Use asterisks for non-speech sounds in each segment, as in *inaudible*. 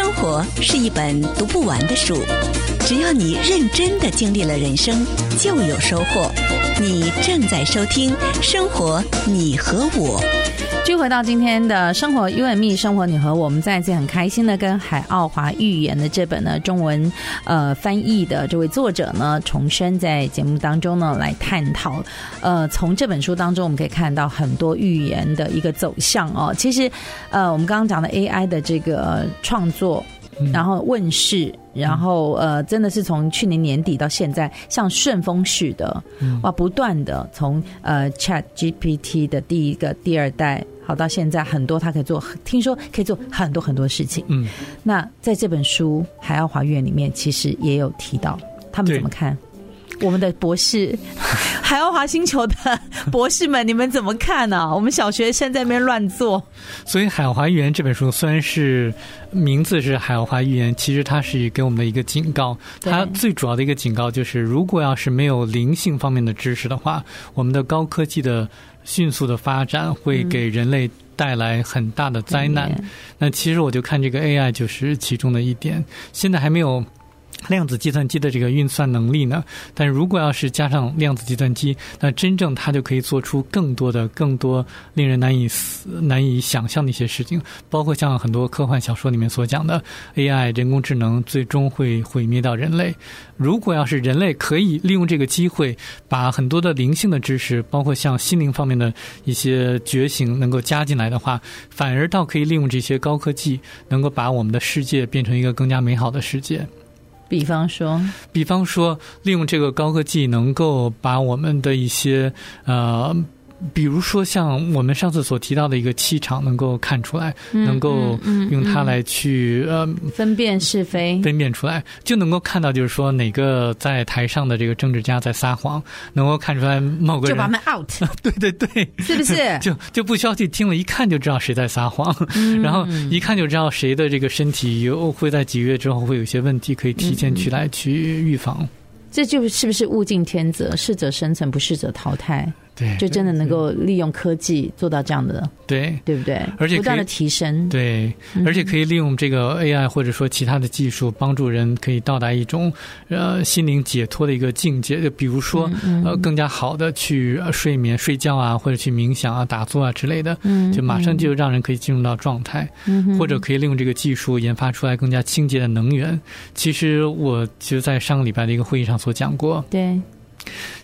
生活是一本读不完的书，只要你认真的经历了人生，就有收获。你正在收听《生活你和我》。继续回到今天的生活 You and me 生活你和我，我们再一次很开心的跟海奥华预言的这本呢中文呃翻译的这位作者呢重申在节目当中呢来探讨，呃从这本书当中我们可以看到很多预言的一个走向哦。其实呃我们刚刚讲的 AI 的这个创作，然后问世，然后呃真的是从去年年底到现在像顺风似的哇不断的从呃 Chat GPT 的第一个第二代。好，到现在很多他可以做，听说可以做很多很多事情。嗯，那在这本书《海奥华苑》里面，其实也有提到他们怎么看我们的博士，*laughs* 海奥华星球的博士们，你们怎么看呢、啊？*laughs* 我们小学生在那边乱做。所以《海奥华预言》这本书虽然是名字是《海奥华预言》，其实它是给我们的一个警告。它最主要的一个警告就是，如果要是没有灵性方面的知识的话，我们的高科技的。迅速的发展会给人类带来很大的灾难。嗯、那其实我就看这个 AI 就是其中的一点，现在还没有。量子计算机的这个运算能力呢？但如果要是加上量子计算机，那真正它就可以做出更多的、更多令人难以思、难以想象的一些事情，包括像很多科幻小说里面所讲的 AI 人工智能最终会毁灭到人类。如果要是人类可以利用这个机会，把很多的灵性的知识，包括像心灵方面的一些觉醒，能够加进来的话，反而倒可以利用这些高科技，能够把我们的世界变成一个更加美好的世界。比方说，比方说，利用这个高科技，能够把我们的一些呃。比如说，像我们上次所提到的一个气场，能够看出来，能够用它来去呃分辨是非，分辨出来，就能够看到，就是说哪个在台上的这个政治家在撒谎，能够看出来某个人就把他们 *laughs* out，对对对，是不是？就就不需要去听了，一看就知道谁在撒谎，然后一看就知道谁的这个身体又会在几个月之后会有些问题，可以提前去来去预防。这就是不是物竞天择，适者生存，不适者淘汰。对，就真的能够利用科技做到这样的，对，对不对？而且不断的提升，对，而且可以利用这个 AI 或者说其他的技术，帮助人可以到达一种呃心灵解脱的一个境界。就比如说呃更加好的去睡眠、睡觉啊，或者去冥想啊、打坐啊之类的，嗯，就马上就让人可以进入到状态，嗯，或者可以利用这个技术研发出来更加清洁的能源。其实我就在上个礼拜的一个会议上所讲过，对。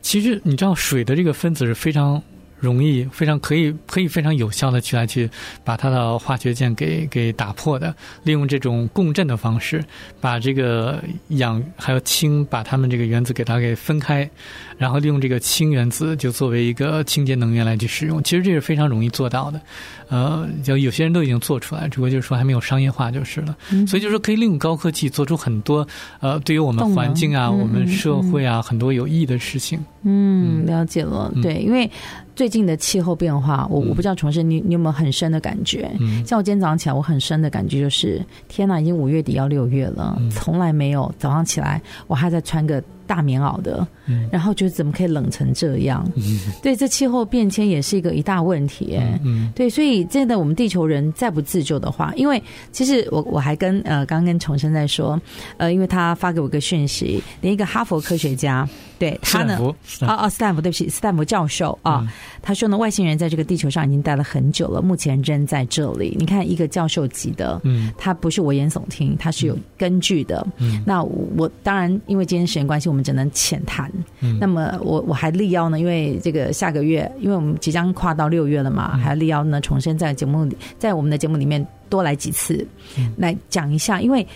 其实你知道，水的这个分子是非常容易、非常可以、可以非常有效的去来去把它的化学键给给打破的。利用这种共振的方式，把这个氧还有氢，把它们这个原子给它给分开，然后利用这个氢原子就作为一个清洁能源来去使用。其实这是非常容易做到的。呃，就有些人都已经做出来，只不过就是说还没有商业化就是了。嗯、所以就是说可以利用高科技做出很多呃，对于我们环境啊、嗯、我们社会啊、嗯、很多有益的事情。嗯，了解了。嗯、对，因为最近的气候变化，我我不知道崇生你你有没有很深的感觉？嗯，像我今天早上起来，我很深的感觉就是，天哪，已经五月底要六月了，嗯、从来没有早上起来我还在穿个。大棉袄的，然后觉得怎么可以冷成这样？嗯、对，这气候变迁也是一个一大问题。嗯，嗯对，所以真的，我们地球人再不自救的话，因为其实我我还跟呃刚刚跟崇生在说，呃，因为他发给我一个讯息，连一个哈佛科学家。对他呢，哦哦，斯坦福，对不起，斯坦福教授啊，嗯、他说呢，外星人在这个地球上已经待了很久了，目前仍在这里。你看，一个教授级的，嗯，他不是危言耸听，他是有根据的。嗯，那我当然，因为今天时间关系，我们只能浅谈。嗯，那么我我还力邀呢，因为这个下个月，因为我们即将跨到六月了嘛，嗯、还力邀呢，重新在节目里，在我们的节目里面多来几次，嗯、来讲一下。因为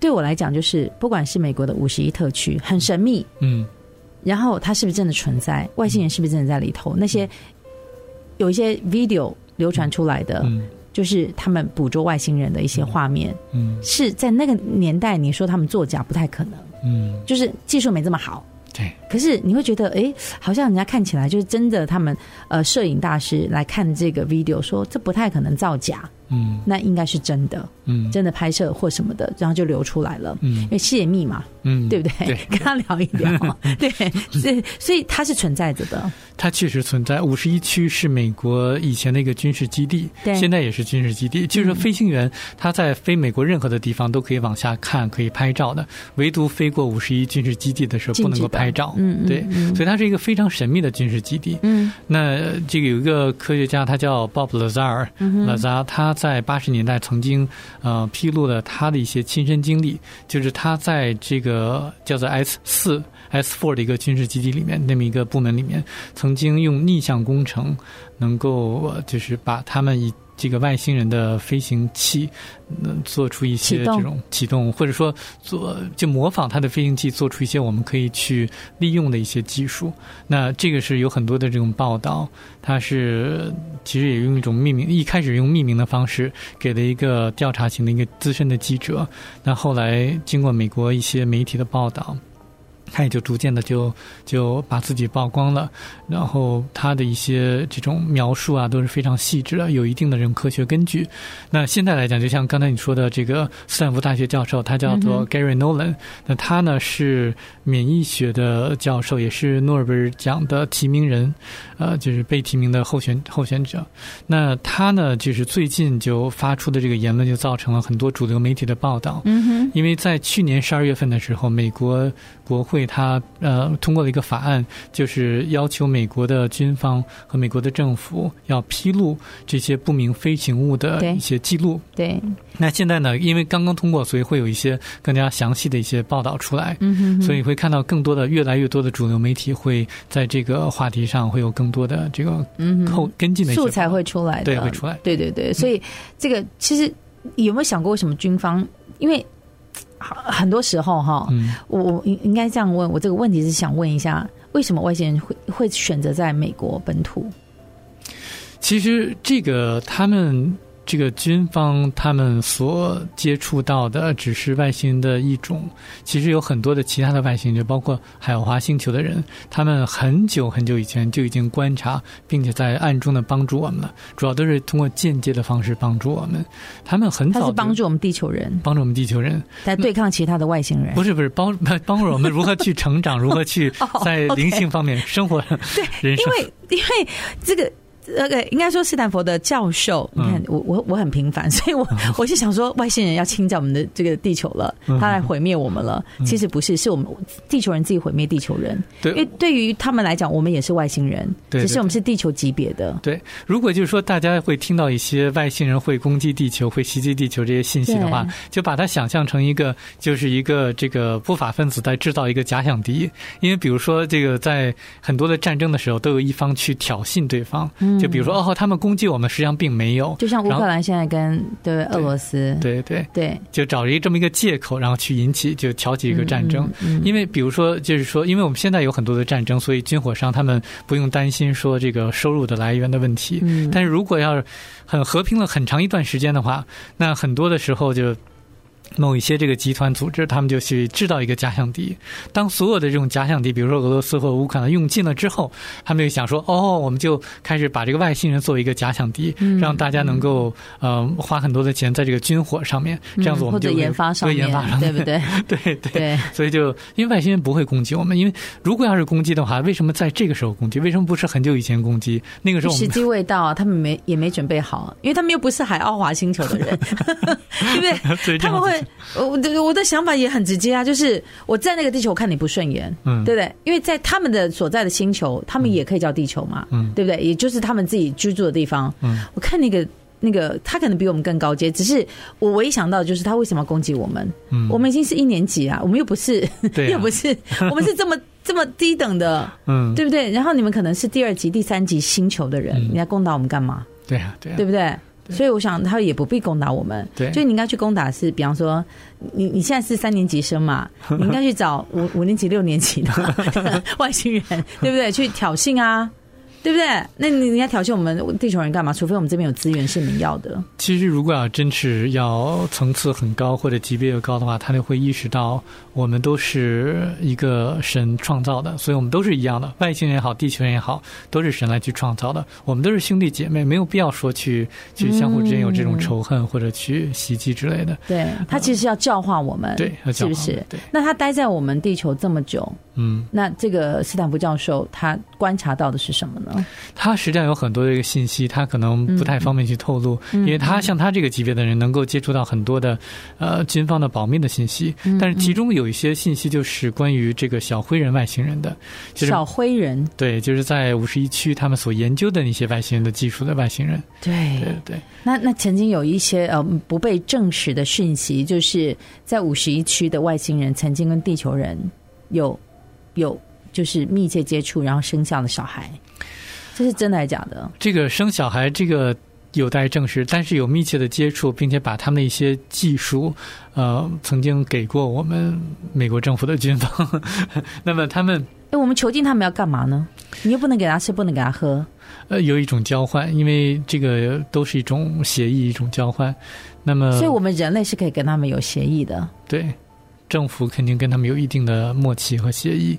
对我来讲，就是不管是美国的五十一特区，很神秘，嗯。然后它是不是真的存在？外星人是不是真的在里头？那些有一些 video 流传出来的，就是他们捕捉外星人的一些画面，嗯，是在那个年代，你说他们作假不太可能，嗯，就是技术没这么好，对。可是你会觉得，哎，好像人家看起来就是真的，他们呃摄影大师来看这个 video 说，这不太可能造假。嗯，那应该是真的，嗯，真的拍摄或什么的，然后就流出来了，嗯，因为泄密嘛，嗯，对不对？对，*laughs* 跟他聊一聊，*laughs* 对，所以所以它是存在着的。它确实存在。五十一区是美国以前的一个军事基地，对，现在也是军事基地。就是说，飞行员他在飞美国任何的地方都可以往下看，可以拍照的，唯独飞过五十一军事基地的时候不能够拍照。嗯，对，所以它是一个非常神秘的军事基地。嗯，那这个有一个科学家，他叫 Bob Lazar，Lazar 他。在八十年代，曾经呃披露了他的一些亲身经历，就是他在这个叫做 S 四 S four 的一个军事基地里面，那么一个部门里面，曾经用逆向工程，能够就是把他们以。这个外星人的飞行器，能做出一些这种启动，或者说做就模仿它的飞行器，做出一些我们可以去利用的一些技术。那这个是有很多的这种报道，它是其实也用一种匿名，一开始用匿名的方式给了一个调查型的一个资深的记者，那后来经过美国一些媒体的报道。他也就逐渐的就就把自己曝光了，然后他的一些这种描述啊都是非常细致的，有一定的这种科学根据。那现在来讲，就像刚才你说的这个斯坦福大学教授，他叫做 Gary Nolan，那他呢是免疫学的教授，也是诺贝尔奖的提名人，呃，就是被提名的候选候选者。那他呢，就是最近就发出的这个言论，就造成了很多主流媒体的报道。嗯哼，因为在去年十二月份的时候，美国国会。它呃通过了一个法案，就是要求美国的军方和美国的政府要披露这些不明飞行物的一些记录。对。对。那现在呢，因为刚刚通过，所以会有一些更加详细的一些报道出来。嗯哼。所以会看到更多的、越来越多的主流媒体会在这个话题上会有更多的这个嗯后跟进的素材会出来的。对，会出来。对对对。所以这个其实有没有想过，为什么军方？因为很多时候哈，我我应应该这样问，我这个问题是想问一下，为什么外星人会会选择在美国本土？其实这个他们。这个军方他们所接触到的只是外星人的一种，其实有很多的其他的外星人，包括海华星球的人，他们很久很久以前就已经观察，并且在暗中的帮助我们了。主要都是通过间接的方式帮助我们。他们很早他是帮助我们地球人，帮助我们地球人在对抗其他的外星人。不是不是帮 *laughs* 帮助我们如何去成长，*laughs* 如何去在灵性方面生活。对，因为因为这个。那个应该说斯坦福的教授，你看我我我很平凡，*laughs* 所以我 *laughs* 我是想说外星人要侵占我们的这个地球了，他来毁灭我们了。其实不是，是我们地球人自己毁灭地球人。对，因为对于他们来讲，我们也是外星人，只是我们是地球级别的。对，如果就是说大家会听到一些外星人会攻击地球、会袭击地球这些信息的话，就把它想象成一个就是一个这个不法分子在制造一个假想敌。因为比如说这个在很多的战争的时候，都有一方去挑衅对方。就比如说，哦，他们攻击我们，实际上并没有。就像乌克兰现在跟对俄罗斯，对对对，对，就找了一这么一个借口，然后去引起，就挑起一个战争。因为比如说，就是说，因为我们现在有很多的战争，所以军火商他们不用担心说这个收入的来源的问题。但是如果要是很和平了很长一段时间的话，那很多的时候就。某一些这个集团组织，他们就去制造一个假想敌。当所有的这种假想敌，比如说俄罗斯或乌克兰用尽了之后，他们就想说：“哦，我们就开始把这个外星人作为一个假想敌，让大家能够呃花很多的钱在这个军火上面，这样子我们就研发上面，研发上面，对不对？*laughs* 对对对。所以就因为外星人不会攻击我们，因为如果要是攻击的话，为什么在这个时候攻击？为什么不是很久以前攻击？那个时候时机未到，他们没也没准备好，因为他们又不是海奥华星球的人，对 *laughs* 不 *laughs* 对？他们会。我的我的想法也很直接啊，就是我在那个地球我看你不顺眼，嗯，对不对？因为在他们的所在的星球，他们也可以叫地球嘛，嗯，对不对？也就是他们自己居住的地方，嗯，我看那个那个他可能比我们更高阶，只是我唯一想到的就是他为什么要攻击我们？嗯，我们已经是一年级啊，我们又不是，对，*laughs* 又不是，*laughs* 我们是这么这么低等的，嗯，对不对？然后你们可能是第二级、第三级星球的人，你来攻打我们干嘛？对啊，对啊，对不对？所以我想，他也不必攻打我们。对，就你应该去攻打是，比方说，你你现在是三年级生嘛，*laughs* 你应该去找五五年级、六年级的 *laughs* 外星人，对不对？去挑衅啊，对对不对？那你你要挑衅我们地球人干嘛？除非我们这边有资源是你要的。其实，如果要真是要层次很高或者级别又高的话，他就会意识到我们都是一个神创造的，所以我们都是一样的。外星人也好，地球人也好，都是神来去创造的。我们都是兄弟姐妹，没有必要说去去相互之间有这种仇恨或者去袭击之类的。嗯、对，他其实要教化我们，对，是不是？对。那他待在我们地球这么久，嗯，那这个斯坦福教授他观察到的是什么呢？他实际上有很多的一个信息，他可能不太方便去透露，嗯、因为他像他这个级别的人，能够接触到很多的呃军方的保密的信息。但是其中有一些信息就是关于这个小灰人外星人的，就是、小灰人对，就是在五十一区他们所研究的那些外星人的技术的外星人。对对对。那那曾经有一些呃不被证实的讯息，就是在五十一区的外星人曾经跟地球人有有就是密切接触，然后生下了小孩。这是真的还是假的？这个生小孩这个有待证实，但是有密切的接触，并且把他们的一些技术，呃，曾经给过我们美国政府的军方。*laughs* 那么他们，哎，我们囚禁他们要干嘛呢？你又不能给他吃，不能给他喝。呃，有一种交换，因为这个都是一种协议，一种交换。那么，所以我们人类是可以跟他们有协议的。对，政府肯定跟他们有一定的默契和协议。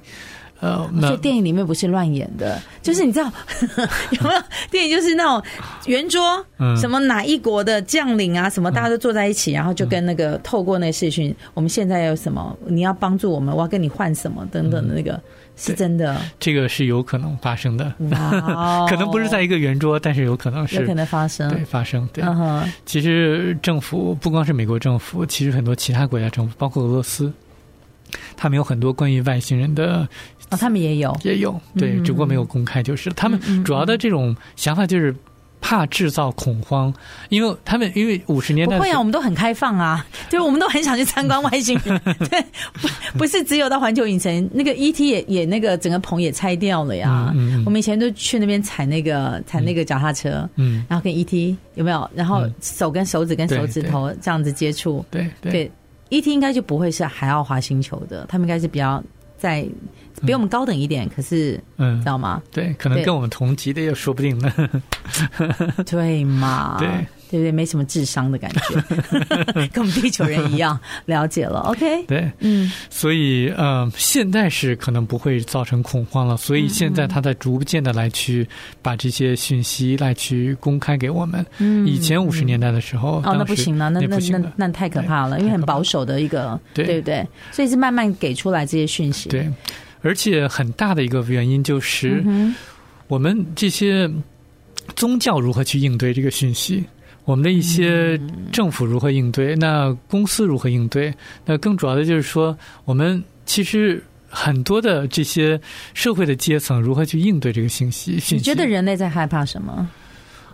呃，那电影里面不是乱演的，就是你知道 *laughs* 有没有？电影就是那种圆桌，什么哪一国的将领啊，什么大家都坐在一起，然后就跟那个透过那个视讯，我们现在有什么，你要帮助我们，我要跟你换什么等等的那个是真的，这个是有可能发生的，*laughs* 可能不是在一个圆桌，但是有可能是有可能发生，对，发生，对。其实政府不光是美国政府，其实很多其他国家政府，包括俄罗斯，他们有很多关于外星人的。哦，他们也有，也有，对，只不过没有公开，就是、嗯、他们主要的这种想法就是怕制造恐慌，因为他们因为五十年代不会啊，我们都很开放啊，*laughs* 就是我们都很想去参观外星人，*laughs* 对，不不是只有到环球影城，那个 ET 也也那个整个棚也拆掉了呀，嗯嗯、我们以前都去那边踩那个踩那个脚踏车，嗯，然后跟 ET 有没有，然后手跟手指跟手指头这样子接触，对对，对，ET 应该就不会是海奥华星球的，他们应该是比较在。比我们高等一点，可是，嗯，知道吗？对，可能跟我们同级的也说不定呢。*laughs* 对嘛？对。对不对？没什么智商的感觉，*laughs* 跟我们地球人一样。了解了，OK。对，嗯，所以呃，现在是可能不会造成恐慌了。所以现在他在逐渐的来去把这些讯息来去公开给我们。嗯，以前五十年代的时候，哦，那不行了，那那那那太可怕了，因为很保守的一个，对不对？所以是慢慢给出来这些讯息。对，而且很大的一个原因就是，我们这些宗教如何去应对这个讯息。我们的一些政府如何应对？那公司如何应对？那更主要的就是说，我们其实很多的这些社会的阶层如何去应对这个信息？你觉得人类在害怕什么？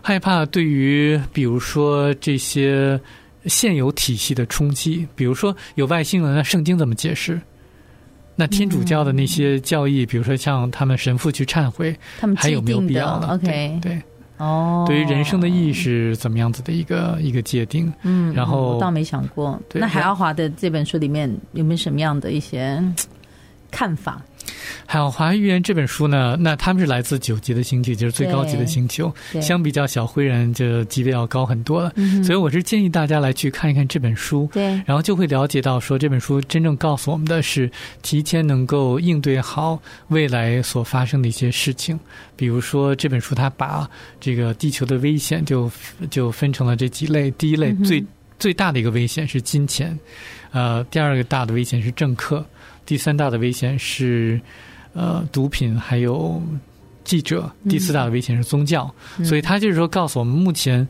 害怕对于比如说这些现有体系的冲击，比如说有外星人，那圣经怎么解释？那天主教的那些教义，比如说像他们神父去忏悔，他们还有没有必要呢？OK，对。哦，对于人生的意义是怎么样子的一个一个界定？嗯，然后我倒没想过。那海奥华的这本书里面有没有什么样的一些看法？海奥华预言这本书呢，那他们是来自九级的星球，就是最高级的星球，相比较小灰人就级别要高很多了。所以我是建议大家来去看一看这本书，对，然后就会了解到说这本书真正告诉我们的是提前能够应对好未来所发生的一些事情。比如说这本书它把这个地球的危险就就分成了这几类，第一类最最大的一个危险是金钱，呃，第二个大的危险是政客。第三大的危险是，呃，毒品，还有记者。第四大的危险是宗教。嗯、所以他就是说，告诉我们目前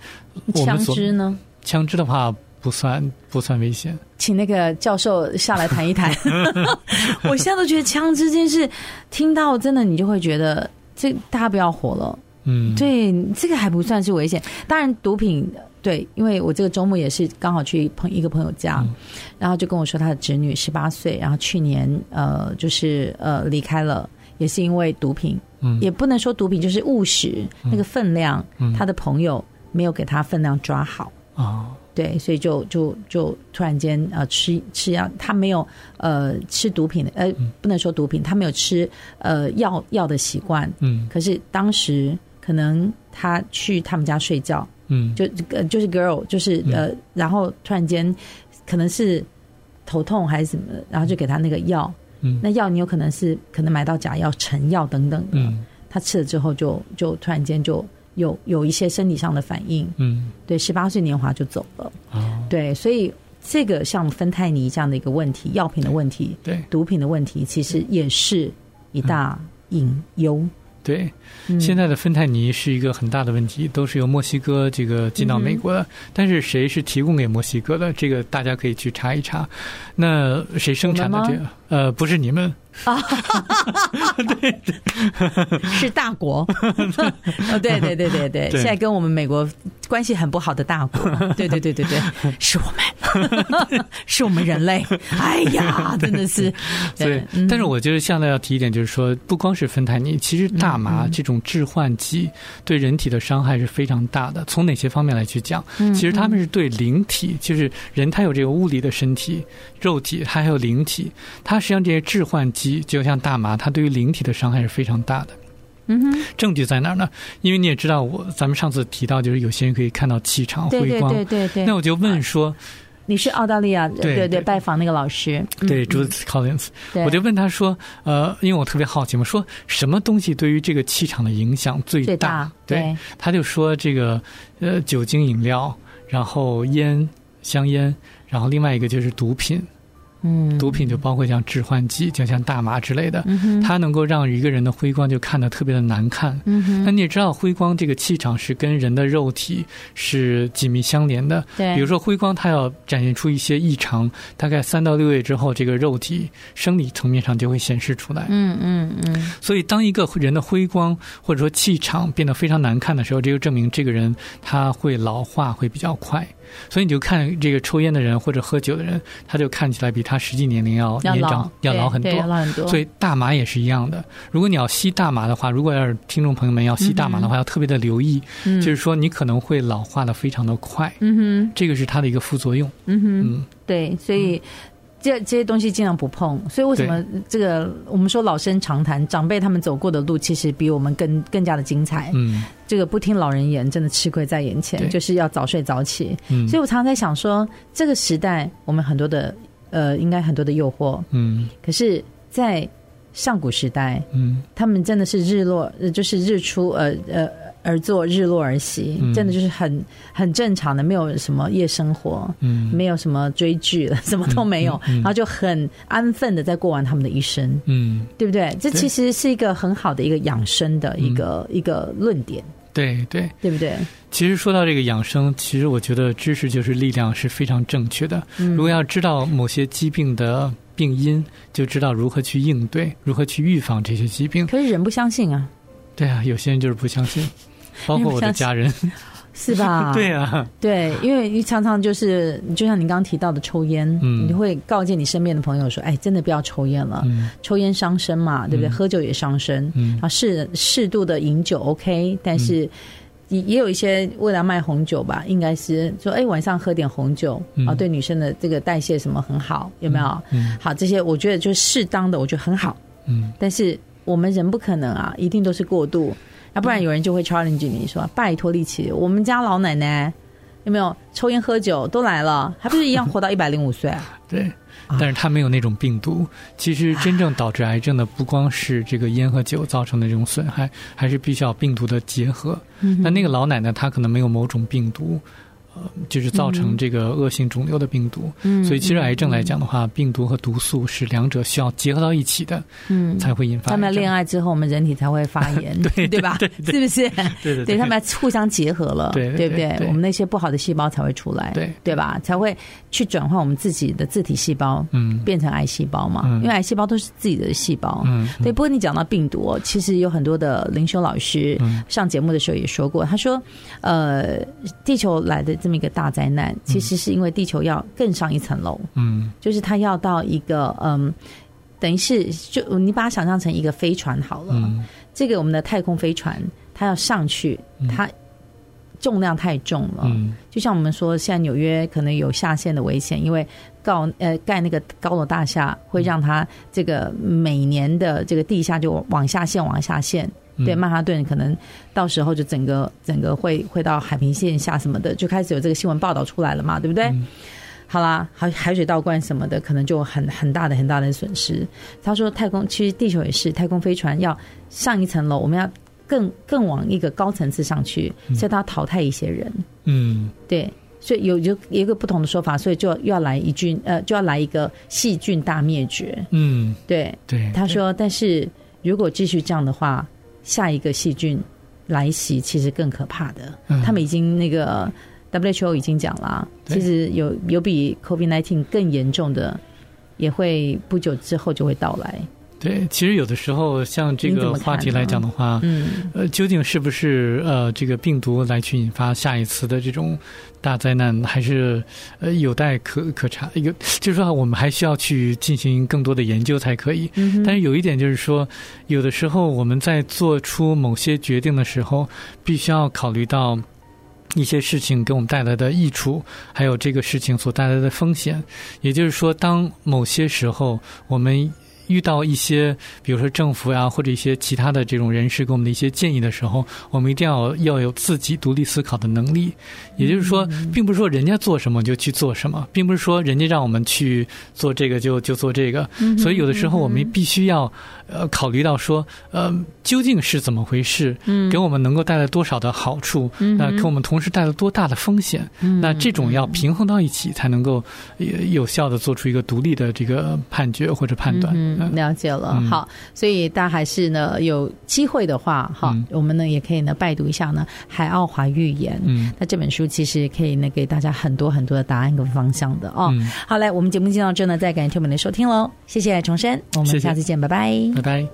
我们枪支呢？枪支的话不算不算危险。请那个教授下来谈一谈。*laughs* *laughs* 我现在都觉得枪支这件事，听到真的你就会觉得，这大家不要活了。嗯，对，这个还不算是危险。当然，毒品。对，因为我这个周末也是刚好去朋一个朋友家，嗯、然后就跟我说他的侄女十八岁，然后去年呃就是呃离开了，也是因为毒品，嗯，也不能说毒品，就是误食、嗯、那个分量，嗯、他的朋友没有给他分量抓好，哦，对，所以就就就突然间呃吃吃药，他没有呃吃毒品的，呃不能说毒品，他没有吃呃药药的习惯，嗯，可是当时可能他去他们家睡觉，嗯，就呃就是 girl 就是呃，嗯、然后突然间可能是头痛还是什么，然后就给他那个药，嗯，那药你有可能是可能买到假药、成药等等的，嗯，他吃了之后就就突然间就。有有一些生理上的反应，嗯，对，十八岁年华就走了，哦，对，所以这个像芬太尼这样的一个问题，药品的问题，对，毒品的问题，其实也是一大隐忧。嗯对，现在的芬太尼是一个很大的问题，都是由墨西哥这个进到美国的。嗯、但是谁是提供给墨西哥的？这个大家可以去查一查。那谁生产的这个？呃，不是你们啊，对对，是大国。*laughs* 哦，对对对对对，现在跟我们美国关系很不好的大国。*laughs* 对对对对对，是我们，*laughs* 是我们人类。哎呀，真的是。所以，但是我觉得现在要提一点，就是说，不光是芬太尼，其实大。麻这种致幻剂对人体的伤害是非常大的。从哪些方面来去讲？其实他们是对灵体，就是人他有这个物理的身体、肉体，他还有灵体。他实际上这些致幻剂，就像大麻，它对于灵体的伤害是非常大的。嗯哼，证据在哪儿呢？因为你也知道，我咱们上次提到，就是有些人可以看到气场、辉光。对对对对。那我就问说。你是澳大利亚对对对拜访那个老师对 Judith Collins，我就问他说呃，因为我特别好奇嘛，说什么东西对于这个气场的影响最大？最大对，他就说这个呃酒精饮料，然后烟香烟，然后另外一个就是毒品。嗯，毒品就包括像致幻剂，就像大麻之类的，它能够让一个人的辉光就看得特别的难看。嗯哼，那你也知道，辉光这个气场是跟人的肉体是紧密相连的。对，比如说辉光，它要展现出一些异常，大概三到六月之后，这个肉体生理层面上就会显示出来。嗯嗯嗯。所以，当一个人的辉光或者说气场变得非常难看的时候，这就证明这个人他会老化会比较快。所以你就看这个抽烟的人或者喝酒的人，他就看起来比他实际年龄要年长，要老很多。要老很多。所以大麻也是一样的。如果你要吸大麻的话，如果要是听众朋友们要吸大麻的话，嗯、要特别的留意，嗯、就是说你可能会老化的非常的快。嗯哼，这个是它的一个副作用。嗯哼，嗯，对，所以。这这些东西尽量不碰，所以为什么这个我们说老生常谈，长辈他们走过的路，其实比我们更更加的精彩。嗯，这个不听老人言，真的吃亏在眼前，就是要早睡早起。嗯，所以我常常在想说，这个时代我们很多的呃，应该很多的诱惑。嗯，可是，在上古时代，嗯，他们真的是日落，就是日出，呃呃。而作日落而息，真的就是很很正常的，没有什么夜生活，嗯，没有什么追剧了，*laughs* 什么都没有，然后就很安分的在过完他们的一生，嗯，对不对？这其实是一个很好的一个养生的一个、嗯、一个论点，对对，对不对？其实说到这个养生，其实我觉得知识就是力量是非常正确的。嗯、如果要知道某些疾病的病因，就知道如何去应对，如何去预防这些疾病。可是人不相信啊，对啊，有些人就是不相信。包括我的家人，*laughs* 是吧？*laughs* 对啊，对，因为你常常就是，就像你刚刚提到的抽烟，嗯，你会告诫你身边的朋友说：“哎，真的不要抽烟了，嗯，抽烟伤身嘛，对不对？喝酒也伤身，嗯，啊，适适度的饮酒 OK，但是也也有一些为了卖红酒吧，应该是说，哎，晚上喝点红酒啊，对女生的这个代谢什么很好，有没有？嗯，好，这些我觉得就适当的，我觉得很好，嗯，但是我们人不可能啊，一定都是过度。不然有人就会 challenge 你说：“拜托力奇，我们家老奶奶有没有抽烟喝酒都来了，还不是一样活到一百零五岁啊？” *laughs* 对，但是他没有那种病毒。其实真正导致癌症的不光是这个烟和酒造成的这种损害，还是必须要病毒的结合。嗯，那那个老奶奶她可能没有某种病毒。就是造成这个恶性肿瘤的病毒，嗯，所以其实癌症来讲的话，嗯，病毒和毒素是两者需要结合到一起的，嗯，才会引发。他们恋爱之后，我们人体才会发炎，*laughs* 对对吧？是不是？对对对，对他们互相结合了，对对，对不对？我们那些不好的细胞才会出来，对对吧？才会去转换我们自己的自体细胞，嗯，变成癌细胞嘛，嗯，因为癌细胞都是自己的细胞，嗯，对。不过你讲到病毒，其实有很多的灵修老师上节目的时候也说过，他说，呃，地球来的这么一个大灾难。其实是因为地球要更上一层楼，嗯，就是它要到一个嗯，等于是就你把它想象成一个飞船好了，嗯，这个我们的太空飞船它要上去，它重量太重了。嗯，就像我们说，现在纽约可能有下陷的危险，因为高呃盖那个高楼大厦会让它这个每年的这个地下就往下陷，往下陷。对，曼哈顿可能到时候就整个整个会会到海平线下什么的，就开始有这个新闻报道出来了嘛，对不对？嗯、好啦，海海水倒灌什么的，可能就很很大的很大的损失。他说，太空其实地球也是太空飞船要上一层楼，我们要更更往一个高层次上去，所以它淘汰一些人。嗯，对，所以有有有一个不同的说法，所以就要来一菌呃，就要来一个细菌大灭绝。嗯，对对。他说，但是如果继续这样的话。下一个细菌来袭，其实更可怕的。嗯、他们已经那个 WHO 已经讲了，其实有有比 COVID-19 更严重的，也会不久之后就会到来。对，其实有的时候像这个话题来讲的话，嗯，呃，究竟是不是呃这个病毒来去引发下一次的这种大灾难，还是呃有待可可查？有就是说，我们还需要去进行更多的研究才可以。嗯。但是有一点就是说，有的时候我们在做出某些决定的时候，必须要考虑到一些事情给我们带来的益处，还有这个事情所带来的风险。也就是说，当某些时候我们遇到一些，比如说政府呀，或者一些其他的这种人士给我们的一些建议的时候，我们一定要要有自己独立思考的能力。也就是说，并不是说人家做什么就去做什么，并不是说人家让我们去做这个就就做这个。所以有的时候我们必须要呃考虑到说，呃，究竟是怎么回事？给我们能够带来多少的好处？那给我们同时带来多大的风险？那这种要平衡到一起，才能够有效的做出一个独立的这个判决或者判断。了解了，嗯、好，所以大家还是呢有机会的话，哈、嗯，我们呢也可以呢拜读一下呢《海奥华预言》。嗯，那这本书其实可以呢给大家很多很多的答案跟方向的哦。嗯、好，来，我们节目进到这呢，再感谢听友们的收听喽，谢谢重申，我们下次见，谢谢拜拜，拜拜。